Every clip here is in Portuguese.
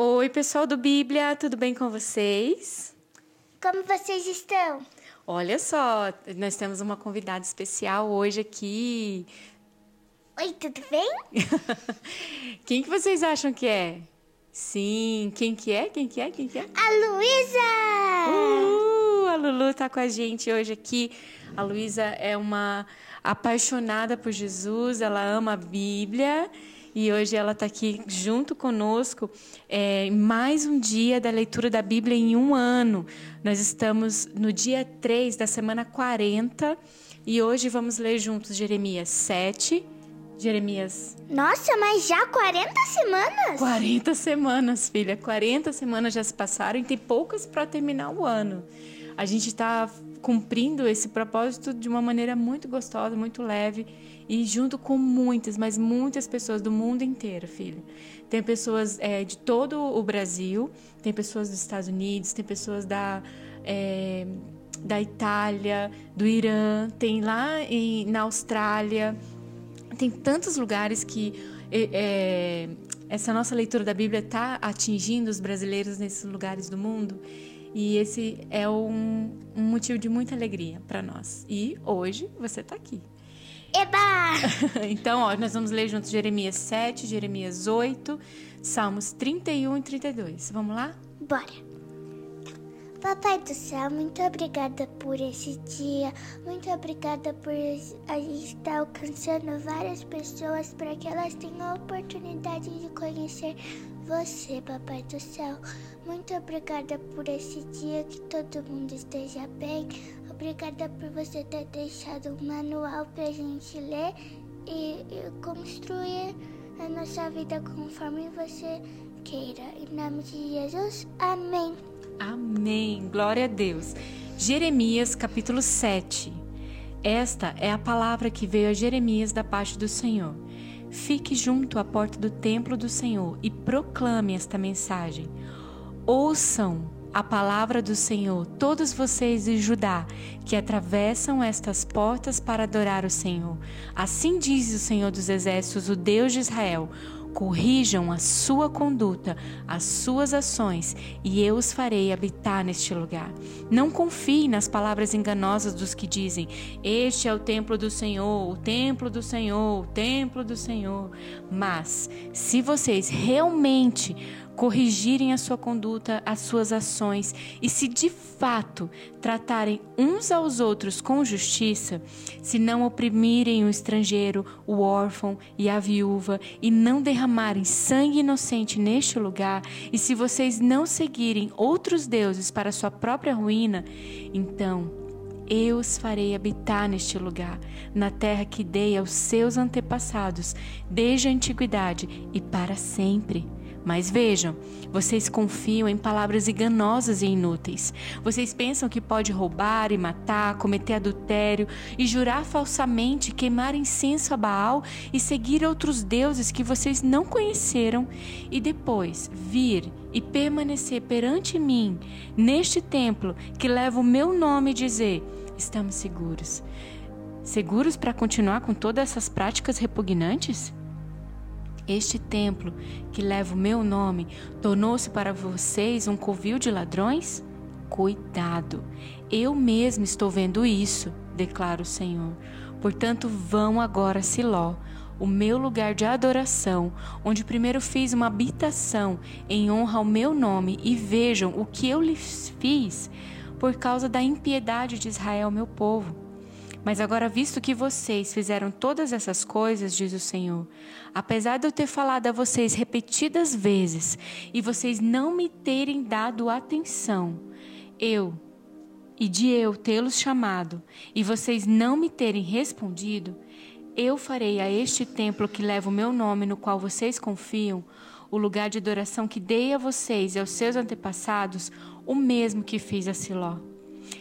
Oi, pessoal do Bíblia, tudo bem com vocês? Como vocês estão? Olha só, nós temos uma convidada especial hoje aqui. Oi, tudo bem? quem que vocês acham que é? Sim, quem que é? Quem que é? Quem que é? A Luísa! Uh, a Lulu tá com a gente hoje aqui. A Luísa é uma apaixonada por Jesus, ela ama a Bíblia e hoje ela está aqui junto conosco é, mais um dia da leitura da Bíblia em um ano. Nós estamos no dia 3 da semana 40 e hoje vamos ler juntos Jeremias 7. Jeremias. Nossa, mas já 40 semanas? 40 semanas, filha. 40 semanas já se passaram e tem poucas para terminar o ano. A gente está cumprindo esse propósito de uma maneira muito gostosa, muito leve e junto com muitas, mas muitas pessoas do mundo inteiro, filho. Tem pessoas é, de todo o Brasil, tem pessoas dos Estados Unidos, tem pessoas da é, da Itália, do Irã, tem lá em, na Austrália, tem tantos lugares que é, essa nossa leitura da Bíblia está atingindo os brasileiros nesses lugares do mundo. E esse é um, um motivo de muita alegria para nós. E hoje você está aqui. Eba! então, ó, nós vamos ler juntos Jeremias 7, Jeremias 8, Salmos 31 e 32. Vamos lá? Bora! Papai do céu, muito obrigada por esse dia. Muito obrigada por a gente estar alcançando várias pessoas para que elas tenham a oportunidade de conhecer você, Papai do céu. Muito obrigada por esse dia, que todo mundo esteja bem. Obrigada por você ter deixado um manual para a gente ler e, e construir a nossa vida conforme você queira. Em nome de Jesus, amém. Amém. Glória a Deus. Jeremias capítulo 7. Esta é a palavra que veio a Jeremias da parte do Senhor. Fique junto à porta do templo do Senhor e proclame esta mensagem. Ouçam a palavra do Senhor, todos vocês de Judá, que atravessam estas portas para adorar o Senhor. Assim diz o Senhor dos Exércitos, o Deus de Israel: corrijam a sua conduta, as suas ações, e eu os farei habitar neste lugar. Não confie nas palavras enganosas dos que dizem: Este é o templo do Senhor, o templo do Senhor, o templo do Senhor. Mas, se vocês realmente corrigirem a sua conduta, as suas ações e se de fato tratarem uns aos outros com justiça, se não oprimirem o estrangeiro, o órfão e a viúva e não derramarem sangue inocente neste lugar, e se vocês não seguirem outros deuses para sua própria ruína, então eu os farei habitar neste lugar, na terra que dei aos seus antepassados, desde a antiguidade e para sempre. Mas vejam, vocês confiam em palavras enganosas e inúteis. Vocês pensam que pode roubar e matar, cometer adultério e jurar falsamente, queimar incenso a Baal e seguir outros deuses que vocês não conheceram e depois vir e permanecer perante mim neste templo que leva o meu nome e dizer: estamos seguros. Seguros para continuar com todas essas práticas repugnantes? Este templo, que leva o meu nome, tornou-se para vocês um covil de ladrões? Cuidado, eu mesmo estou vendo isso, declara o Senhor. Portanto, vão agora a Siló, o meu lugar de adoração, onde primeiro fiz uma habitação em honra ao meu nome, e vejam o que eu lhes fiz por causa da impiedade de Israel, meu povo. Mas agora, visto que vocês fizeram todas essas coisas, diz o Senhor, apesar de eu ter falado a vocês repetidas vezes e vocês não me terem dado atenção, eu e de eu tê-los chamado e vocês não me terem respondido, eu farei a este templo que leva o meu nome, no qual vocês confiam, o lugar de adoração que dei a vocês e aos seus antepassados, o mesmo que fiz a Siló.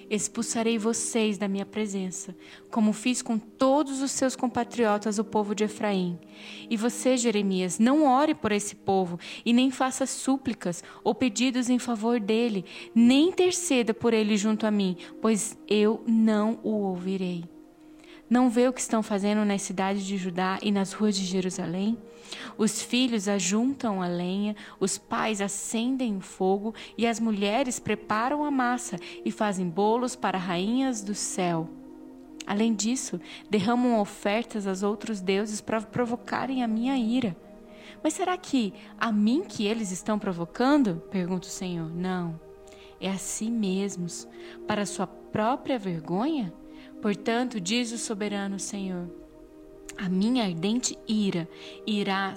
Expulsarei vocês da minha presença, como fiz com todos os seus compatriotas, o povo de Efraim. E você, Jeremias, não ore por esse povo e nem faça súplicas ou pedidos em favor dele, nem interceda por ele junto a mim, pois eu não o ouvirei. Não vê o que estão fazendo nas cidades de Judá e nas ruas de Jerusalém? Os filhos ajuntam a lenha, os pais acendem o fogo e as mulheres preparam a massa e fazem bolos para rainhas do céu. Além disso, derramam ofertas aos outros deuses para provocarem a minha ira. Mas será que a mim que eles estão provocando? Pergunta o Senhor. Não. É a si mesmos, para sua própria vergonha? Portanto, diz o soberano Senhor: a minha ardente ira irá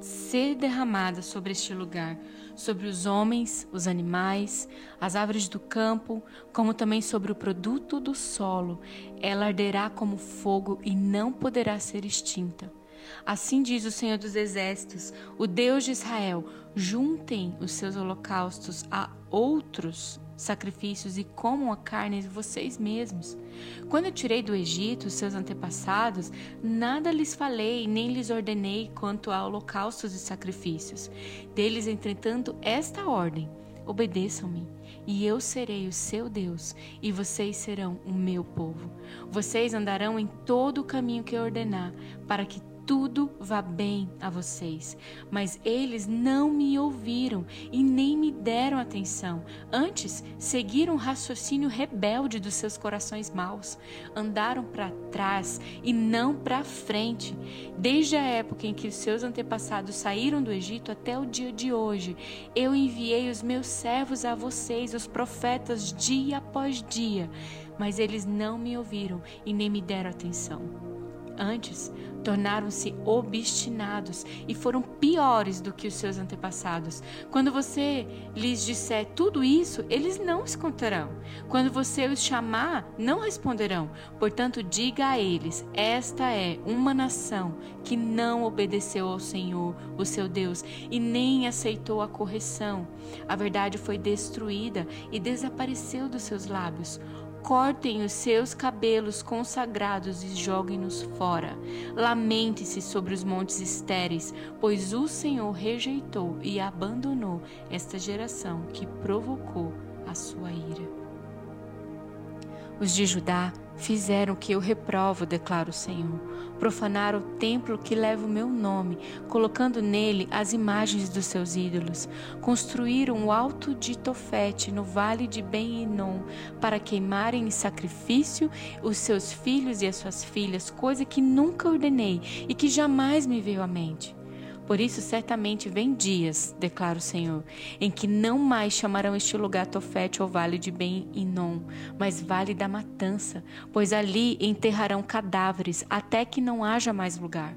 ser derramada sobre este lugar, sobre os homens, os animais, as árvores do campo, como também sobre o produto do solo. Ela arderá como fogo e não poderá ser extinta. Assim diz o Senhor dos Exércitos, o Deus de Israel: juntem os seus holocaustos a outros sacrifícios e comam a carne de vocês mesmos. Quando eu tirei do Egito os seus antepassados, nada lhes falei, nem lhes ordenei quanto a holocaustos e sacrifícios. Deles, entretanto, esta ordem: obedeçam-me, e eu serei o seu Deus, e vocês serão o meu povo. Vocês andarão em todo o caminho que eu ordenar, para que tudo vá bem a vocês. Mas eles não me ouviram e nem me deram atenção. Antes, seguiram o raciocínio rebelde dos seus corações maus. Andaram para trás e não para frente. Desde a época em que os seus antepassados saíram do Egito até o dia de hoje, eu enviei os meus servos a vocês, os profetas, dia após dia. Mas eles não me ouviram e nem me deram atenção. Antes, tornaram-se obstinados e foram piores do que os seus antepassados. Quando você lhes disser tudo isso, eles não escutarão. Quando você os chamar, não responderão. Portanto, diga a eles: Esta é uma nação que não obedeceu ao Senhor, o seu Deus, e nem aceitou a correção. A verdade foi destruída e desapareceu dos seus lábios cortem os seus cabelos consagrados e joguem-nos fora. Lamente-se sobre os montes estéreis, pois o Senhor rejeitou e abandonou esta geração que provocou a sua ira. Os de Judá fizeram o que eu reprovo, declara o Senhor. Profanaram o templo que leva o meu nome, colocando nele as imagens dos seus ídolos. Construíram o alto de Tofete no vale de Ben-Inom para queimarem em sacrifício os seus filhos e as suas filhas, coisa que nunca ordenei e que jamais me veio à mente. Por isso, certamente vem dias, declara o Senhor, em que não mais chamarão este lugar Tofete ou Vale de Ben-Inom, mas Vale da Matança, pois ali enterrarão cadáveres até que não haja mais lugar.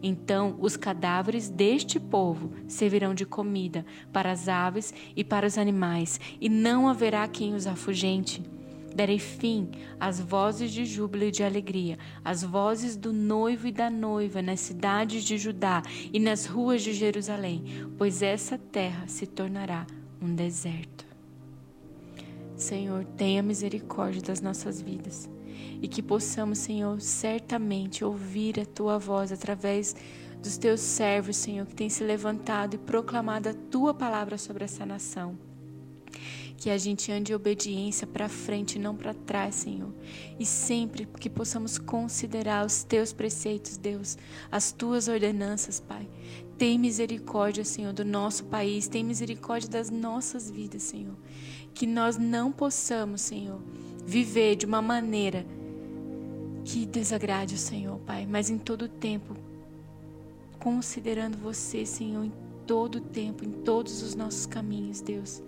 Então os cadáveres deste povo servirão de comida para as aves e para os animais, e não haverá quem os afugente. Darei fim às vozes de júbilo e de alegria, às vozes do noivo e da noiva nas cidades de Judá e nas ruas de Jerusalém, pois essa terra se tornará um deserto. Senhor, tenha misericórdia das nossas vidas e que possamos, Senhor, certamente ouvir a tua voz através dos teus servos, Senhor, que têm se levantado e proclamado a tua palavra sobre essa nação. Que a gente ande em obediência para frente, não para trás, Senhor. E sempre que possamos considerar os teus preceitos, Deus, as tuas ordenanças, Pai. Tem misericórdia, Senhor, do nosso país, tem misericórdia das nossas vidas, Senhor. Que nós não possamos, Senhor, viver de uma maneira que desagrade o Senhor, Pai, mas em todo tempo, considerando você, Senhor, em todo tempo, em todos os nossos caminhos, Deus.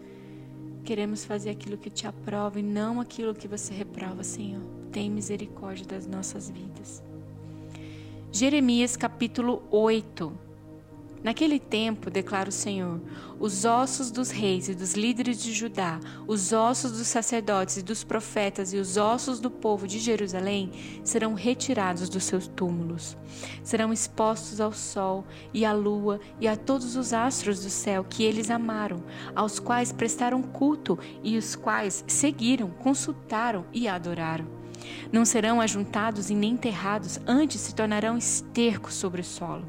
Queremos fazer aquilo que te aprova e não aquilo que você reprova, Senhor. Tem misericórdia das nossas vidas. Jeremias capítulo 8. Naquele tempo, declara o Senhor, os ossos dos reis e dos líderes de Judá, os ossos dos sacerdotes e dos profetas e os ossos do povo de Jerusalém serão retirados dos seus túmulos. Serão expostos ao sol e à lua e a todos os astros do céu que eles amaram, aos quais prestaram culto e os quais seguiram, consultaram e adoraram. Não serão ajuntados e nem enterrados, antes se tornarão esterco sobre o solo.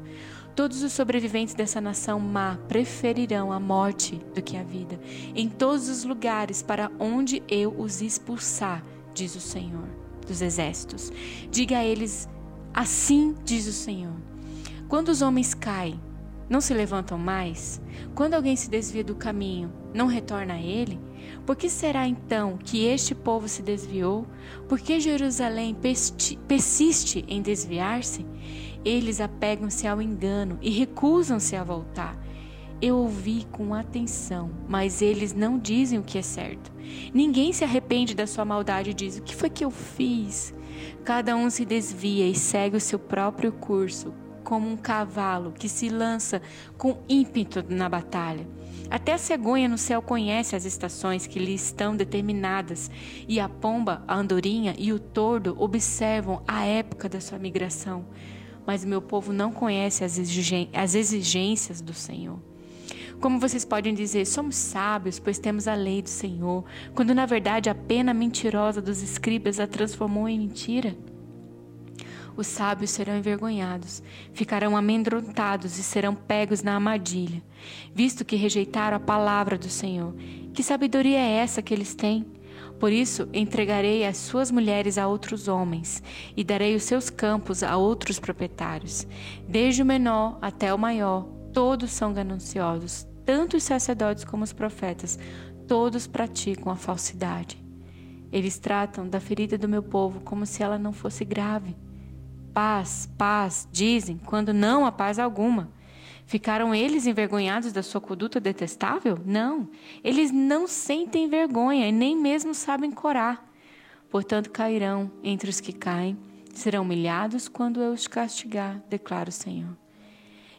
Todos os sobreviventes dessa nação má preferirão a morte do que a vida, em todos os lugares para onde eu os expulsar, diz o Senhor. dos exércitos. Diga a eles: Assim diz o Senhor. Quando os homens caem, não se levantam mais? Quando alguém se desvia do caminho, não retorna a ele? Por que será então que este povo se desviou? Por que Jerusalém persiste em desviar-se? Eles apegam-se ao engano e recusam-se a voltar. Eu ouvi com atenção, mas eles não dizem o que é certo. Ninguém se arrepende da sua maldade e diz: O que foi que eu fiz? Cada um se desvia e segue o seu próprio curso, como um cavalo que se lança com ímpeto na batalha. Até a cegonha no céu conhece as estações que lhe estão determinadas, e a pomba, a andorinha e o tordo observam a época da sua migração. Mas o meu povo não conhece as exigências do Senhor. Como vocês podem dizer, somos sábios, pois temos a lei do Senhor, quando na verdade a pena mentirosa dos escribas a transformou em mentira? Os sábios serão envergonhados, ficarão amedrontados e serão pegos na armadilha, visto que rejeitaram a palavra do Senhor. Que sabedoria é essa que eles têm? Por isso entregarei as suas mulheres a outros homens, e darei os seus campos a outros proprietários. Desde o menor até o maior, todos são gananciosos, tanto os sacerdotes como os profetas, todos praticam a falsidade. Eles tratam da ferida do meu povo como se ela não fosse grave. Paz, paz, dizem, quando não há paz alguma. Ficaram eles envergonhados da sua conduta detestável? Não. Eles não sentem vergonha e nem mesmo sabem corar. Portanto, cairão entre os que caem, serão humilhados quando eu os castigar, declara o Senhor.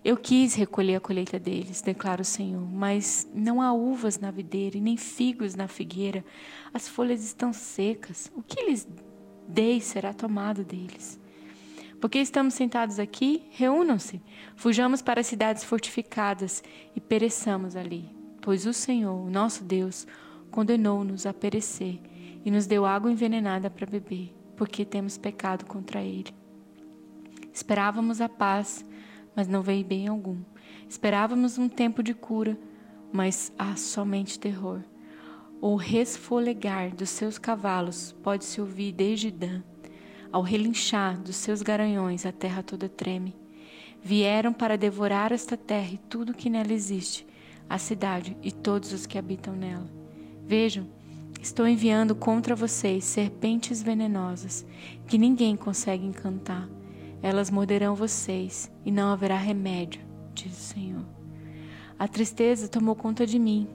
Eu quis recolher a colheita deles, declara o Senhor, mas não há uvas na videira e nem figos na figueira. As folhas estão secas. O que lhes dei será tomado deles. Porque estamos sentados aqui, reúnam-se, fujamos para as cidades fortificadas e pereçamos ali. Pois o Senhor, nosso Deus, condenou-nos a perecer e nos deu água envenenada para beber, porque temos pecado contra Ele. Esperávamos a paz mas não veio bem algum. Esperávamos um tempo de cura, mas há somente terror. O resfolegar dos seus cavalos pode-se ouvir desde Dan. Ao relinchar dos seus garanhões, a terra toda treme. Vieram para devorar esta terra e tudo que nela existe, a cidade e todos os que habitam nela. Vejam, estou enviando contra vocês serpentes venenosas que ninguém consegue encantar. Elas morderão vocês e não haverá remédio, diz o Senhor. A tristeza tomou conta de mim,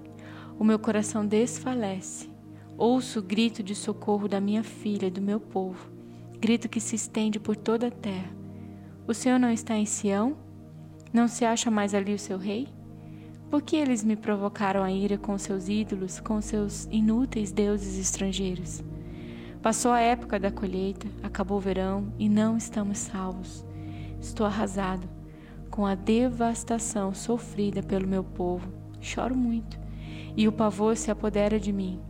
o meu coração desfalece. Ouço o grito de socorro da minha filha e do meu povo, grito que se estende por toda a terra. O Senhor não está em Sião? Não se acha mais ali o seu rei? Por que eles me provocaram a ira com seus ídolos, com seus inúteis deuses estrangeiros? Passou a época da colheita, acabou o verão e não estamos salvos. Estou arrasado com a devastação sofrida pelo meu povo. Choro muito e o pavor se apodera de mim.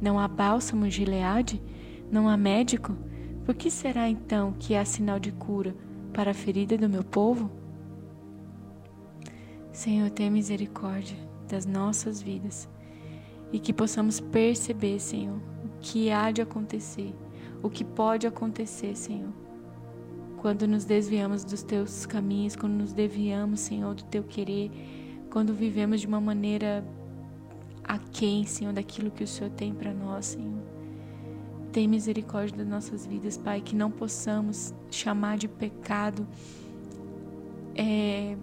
Não há bálsamo de Gileade? Não há médico? Por que será então que há sinal de cura para a ferida do meu povo? Senhor, tenha misericórdia das nossas vidas e que possamos perceber, Senhor, que há de acontecer, o que pode acontecer, Senhor. Quando nos desviamos dos teus caminhos, quando nos desviamos, Senhor, do teu querer, quando vivemos de uma maneira aquém, Senhor, daquilo que o Senhor tem para nós, Senhor. Tem misericórdia das nossas vidas, Pai, que não possamos chamar de pecado. É,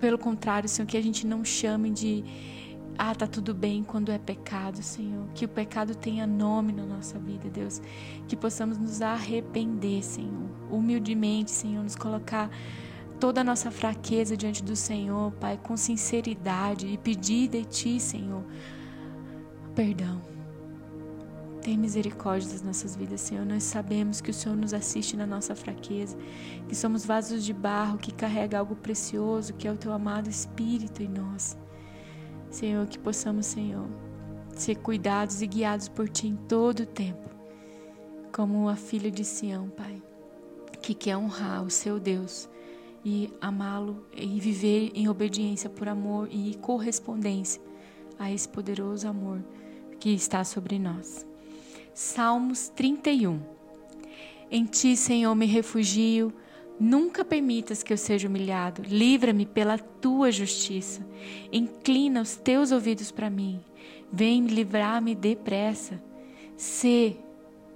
pelo contrário, Senhor, que a gente não chame de ah, tá tudo bem quando é pecado, Senhor. Que o pecado tenha nome na nossa vida, Deus. Que possamos nos arrepender, Senhor. Humildemente, Senhor, nos colocar toda a nossa fraqueza diante do Senhor, Pai, com sinceridade e pedir de Ti, Senhor, perdão. Tem misericórdia das nossas vidas, Senhor. Nós sabemos que o Senhor nos assiste na nossa fraqueza, que somos vasos de barro que carrega algo precioso, que é o Teu amado Espírito em nós. Senhor, que possamos, Senhor, ser cuidados e guiados por Ti em todo o tempo, como a filha de Sião, Pai, que quer honrar o seu Deus e amá-lo e viver em obediência por amor e correspondência a esse poderoso amor que está sobre nós. Salmos 31 Em ti, Senhor, me refugio. Nunca permitas que eu seja humilhado. Livra-me pela tua justiça. Inclina os teus ouvidos para mim. Vem livrar-me depressa. Sê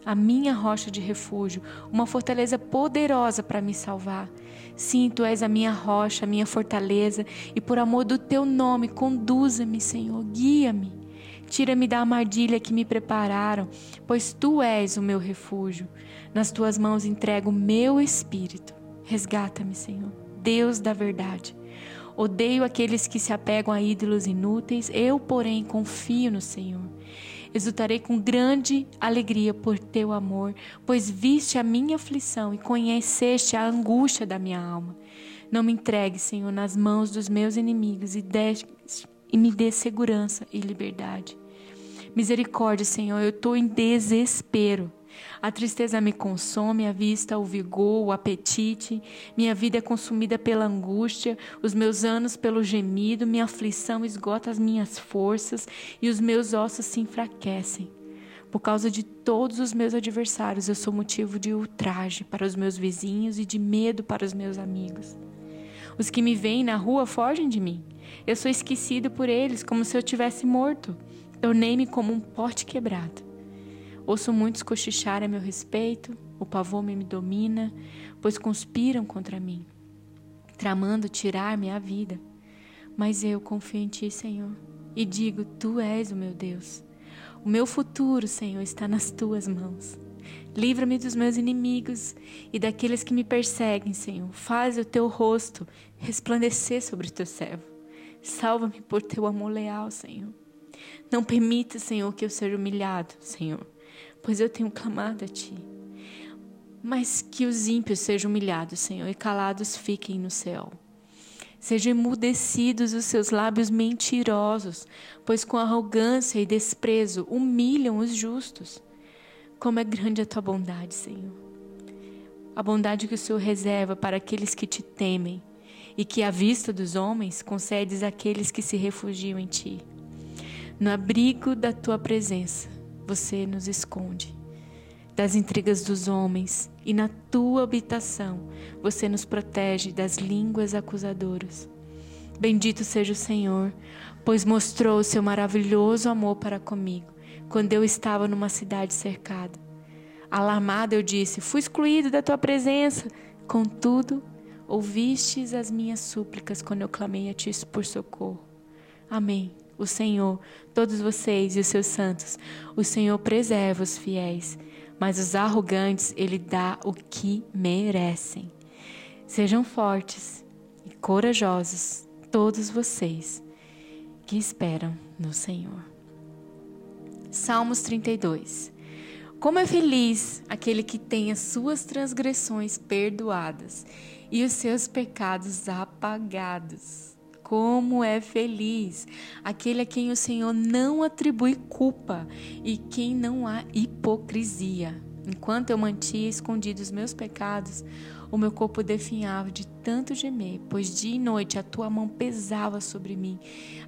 a minha rocha de refúgio, uma fortaleza poderosa para me salvar. Sim, tu és a minha rocha, a minha fortaleza, e por amor do teu nome, conduza-me, Senhor, guia-me. Tira-me da armadilha que me prepararam, pois tu és o meu refúgio. Nas tuas mãos entrego o meu espírito. Resgata-me, Senhor, Deus da verdade. Odeio aqueles que se apegam a ídolos inúteis, eu, porém, confio no Senhor. Exultarei com grande alegria por teu amor, pois viste a minha aflição e conheceste a angústia da minha alma. Não me entregue, Senhor, nas mãos dos meus inimigos e, e me dê segurança e liberdade. Misericórdia, Senhor, eu estou em desespero. A tristeza me consome, a vista, o vigor, o apetite. Minha vida é consumida pela angústia, os meus anos pelo gemido, minha aflição esgota as minhas forças e os meus ossos se enfraquecem. Por causa de todos os meus adversários, eu sou motivo de ultraje para os meus vizinhos e de medo para os meus amigos. Os que me veem na rua fogem de mim. Eu sou esquecido por eles, como se eu tivesse morto. Tornei-me como um pote quebrado. Ouço muitos cochichar a meu respeito, o pavor me domina, pois conspiram contra mim, tramando tirar-me a vida. Mas eu confio em Ti, Senhor, e digo: Tu és o meu Deus. O meu futuro, Senhor, está nas Tuas mãos. Livra-me dos meus inimigos e daqueles que me perseguem, Senhor. Faz o Teu rosto resplandecer sobre o Teu servo. Salva-me por Teu amor leal, Senhor. Não permita, Senhor, que eu seja humilhado, Senhor pois eu tenho clamado a ti. Mas que os ímpios sejam humilhados, Senhor, e calados fiquem no céu. Sejam emudecidos os seus lábios mentirosos, pois com arrogância e desprezo humilham os justos. Como é grande a tua bondade, Senhor. A bondade que o Senhor reserva para aqueles que te temem e que, à vista dos homens, concedes àqueles que se refugiam em ti. No abrigo da tua presença, você nos esconde das intrigas dos homens, e na tua habitação você nos protege das línguas acusadoras. Bendito seja o Senhor, pois mostrou o seu maravilhoso amor para comigo, quando eu estava numa cidade cercada. Alarmado eu disse: Fui excluído da tua presença. Contudo, ouvistes as minhas súplicas quando eu clamei a ti por socorro. Amém o Senhor, todos vocês e os seus santos. O Senhor preserva os fiéis, mas os arrogantes ele dá o que merecem. Sejam fortes e corajosos, todos vocês que esperam no Senhor. Salmos 32. Como é feliz aquele que tem as suas transgressões perdoadas e os seus pecados apagados. Como é feliz aquele a quem o Senhor não atribui culpa e quem não há hipocrisia. Enquanto eu mantinha escondidos meus pecados, o meu corpo definhava de tanto gemer, pois dia e noite a tua mão pesava sobre mim.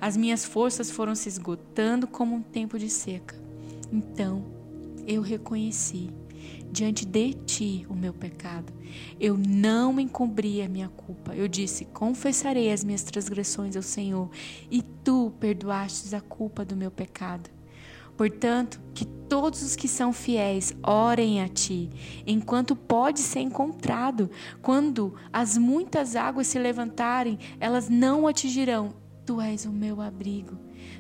As minhas forças foram se esgotando como um tempo de seca. Então eu reconheci diante de ti o meu pecado. Eu não encobri a minha culpa. Eu disse: Confessarei as minhas transgressões ao Senhor, e tu perdoastes a culpa do meu pecado. Portanto, que todos os que são fiéis orem a ti, enquanto pode ser encontrado. Quando as muitas águas se levantarem, elas não atingirão. Tu és o meu abrigo.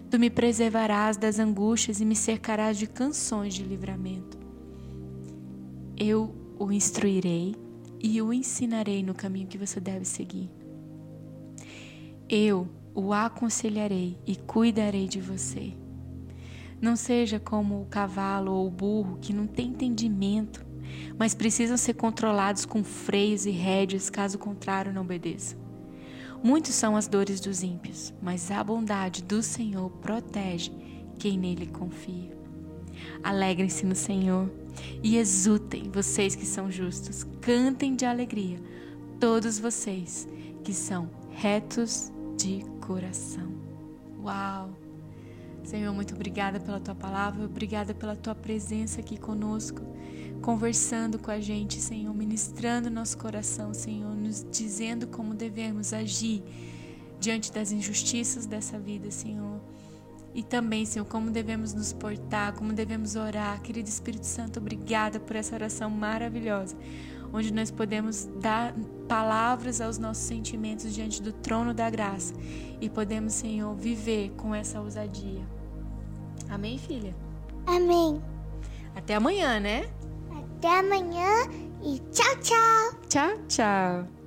Tu me preservarás das angústias e me cercarás de canções de livramento. Eu o instruirei e o ensinarei no caminho que você deve seguir. Eu o aconselharei e cuidarei de você. Não seja como o cavalo ou o burro que não tem entendimento, mas precisam ser controlados com freios e rédeas, caso contrário, não obedeçam. Muitos são as dores dos ímpios, mas a bondade do Senhor protege quem nele confia. Alegrem-se no Senhor e exultem, vocês que são justos. Cantem de alegria, todos vocês que são retos de coração. Uau! Senhor, muito obrigada pela tua palavra, obrigada pela tua presença aqui conosco. conversando com a gente, Senhor, ministrando nosso coração, Senhor, nos dizendo como devemos agir diante das injustiças dessa vida, Senhor. E também, Senhor, como devemos nos portar, como devemos orar. Querido Espírito Santo, obrigada por essa oração maravilhosa, onde nós podemos dar palavras aos nossos sentimentos diante do trono da graça e podemos, Senhor, viver com essa ousadia. Amém, filha? Amém. Até amanhã, né? Até amanhã e tchau, tchau. Tchau, tchau.